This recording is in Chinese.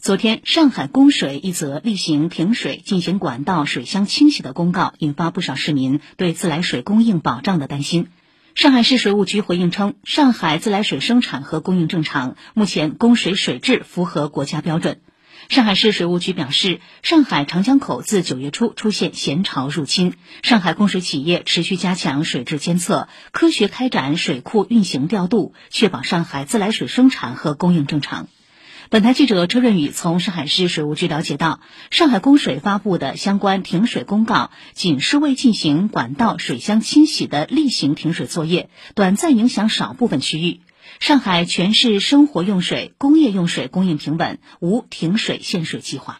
昨天，上海供水一则例行停水进行管道水箱清洗的公告，引发不少市民对自来水供应保障的担心。上海市水务局回应称，上海自来水生产和供应正常，目前供水水质符合国家标准。上海市水务局表示，上海长江口自九月初出现咸潮入侵，上海供水企业持续加强水质监测，科学开展水库运行调度，确保上海自来水生产和供应正常。本台记者车润宇从上海市水务局了解到，上海供水发布的相关停水公告，仅是为进行管道水箱清洗的例行停水作业，短暂影响少部分区域。上海全市生活用水、工业用水供应平稳，无停水限水计划。